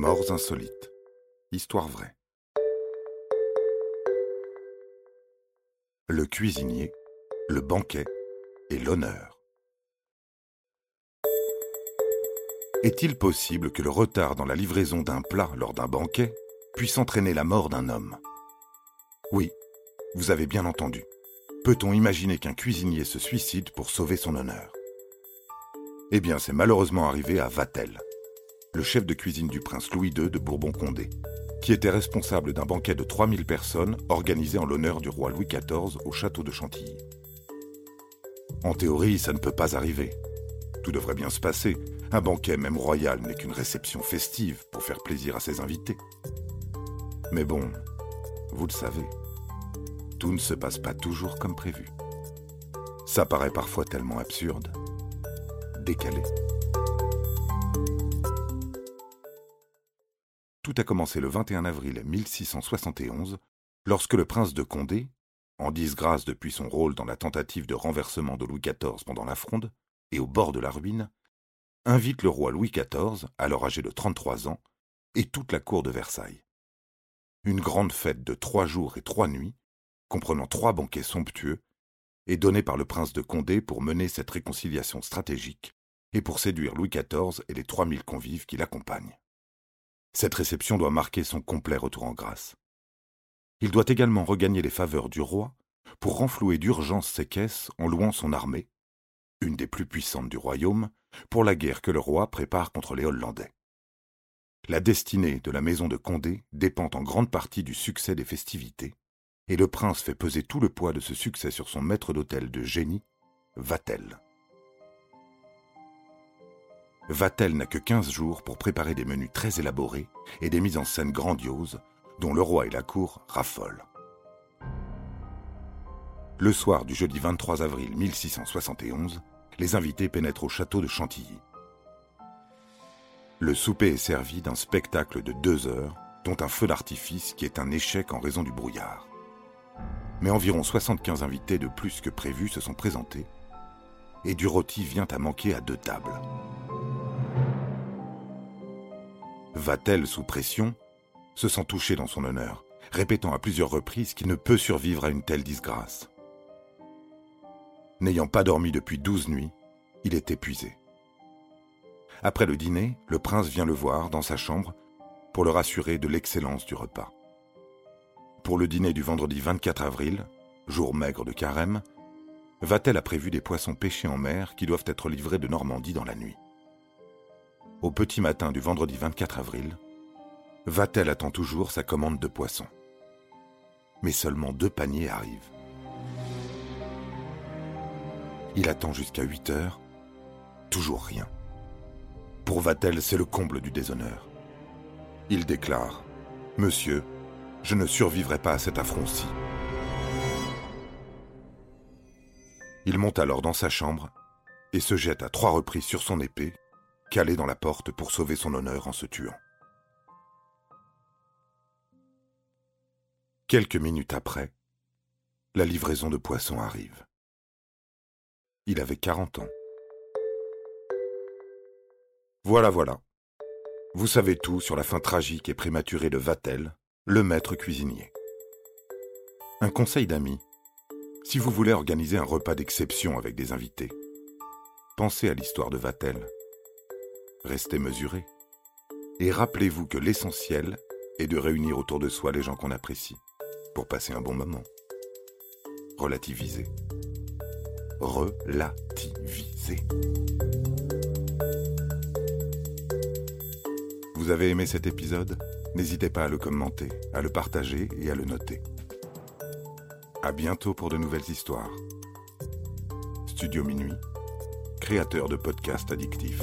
Morts insolites. Histoire vraie. Le cuisinier, le banquet et l'honneur. Est-il possible que le retard dans la livraison d'un plat lors d'un banquet puisse entraîner la mort d'un homme? Oui, vous avez bien entendu. Peut-on imaginer qu'un cuisinier se suicide pour sauver son honneur? Eh bien, c'est malheureusement arrivé à Vatel, le chef de cuisine du prince Louis II de Bourbon-Condé, qui était responsable d'un banquet de 3000 personnes organisé en l'honneur du roi Louis XIV au château de Chantilly. En théorie, ça ne peut pas arriver. Tout devrait bien se passer. Un banquet, même royal, n'est qu'une réception festive pour faire plaisir à ses invités. Mais bon, vous le savez, tout ne se passe pas toujours comme prévu. Ça paraît parfois tellement absurde, décalé. Tout a commencé le 21 avril 1671, lorsque le prince de Condé, en disgrâce depuis son rôle dans la tentative de renversement de Louis XIV pendant la Fronde, et au bord de la ruine, invite le roi Louis XIV, alors âgé de 33 ans, et toute la cour de Versailles. Une grande fête de trois jours et trois nuits, comprenant trois banquets somptueux, est donnée par le prince de Condé pour mener cette réconciliation stratégique et pour séduire Louis XIV et les trois mille convives qui l'accompagnent. Cette réception doit marquer son complet retour en grâce. Il doit également regagner les faveurs du roi pour renflouer d'urgence ses caisses en louant son armée, une des plus puissantes du royaume, pour la guerre que le roi prépare contre les Hollandais. La destinée de la maison de Condé dépend en grande partie du succès des festivités, et le prince fait peser tout le poids de ce succès sur son maître d'hôtel de génie, Vatel. Vatel n'a que quinze jours pour préparer des menus très élaborés et des mises en scène grandioses dont le roi et la cour raffolent. Le soir du jeudi 23 avril 1671, les invités pénètrent au château de Chantilly. Le souper est servi d'un spectacle de deux heures, dont un feu d'artifice qui est un échec en raison du brouillard. Mais environ 75 invités de plus que prévu se sont présentés, et du rôti vient à manquer à deux tables. Va-t-elle sous pression, se sent touché dans son honneur, répétant à plusieurs reprises qu'il ne peut survivre à une telle disgrâce. N'ayant pas dormi depuis douze nuits, il est épuisé. Après le dîner, le prince vient le voir dans sa chambre pour le rassurer de l'excellence du repas. Pour le dîner du vendredi 24 avril, jour maigre de carême, Va-t-elle a prévu des poissons pêchés en mer qui doivent être livrés de Normandie dans la nuit au petit matin du vendredi 24 avril, Vatel attend toujours sa commande de poissons. Mais seulement deux paniers arrivent. Il attend jusqu'à 8 heures, toujours rien. Pour Vatel, c'est le comble du déshonneur. Il déclare Monsieur, je ne survivrai pas à cet affront-ci. Il monte alors dans sa chambre et se jette à trois reprises sur son épée calé dans la porte pour sauver son honneur en se tuant. Quelques minutes après, la livraison de poissons arrive. Il avait 40 ans. Voilà, voilà. Vous savez tout sur la fin tragique et prématurée de Vatel, le maître cuisinier. Un conseil d'amis. Si vous voulez organiser un repas d'exception avec des invités, pensez à l'histoire de Vatel restez mesurés. Et rappelez-vous que l'essentiel est de réunir autour de soi les gens qu'on apprécie pour passer un bon moment. Relativiser. Relativiser. Vous avez aimé cet épisode? N'hésitez pas à le commenter, à le partager et à le noter. À bientôt pour de nouvelles histoires. Studio Minuit, créateur de podcasts addictifs.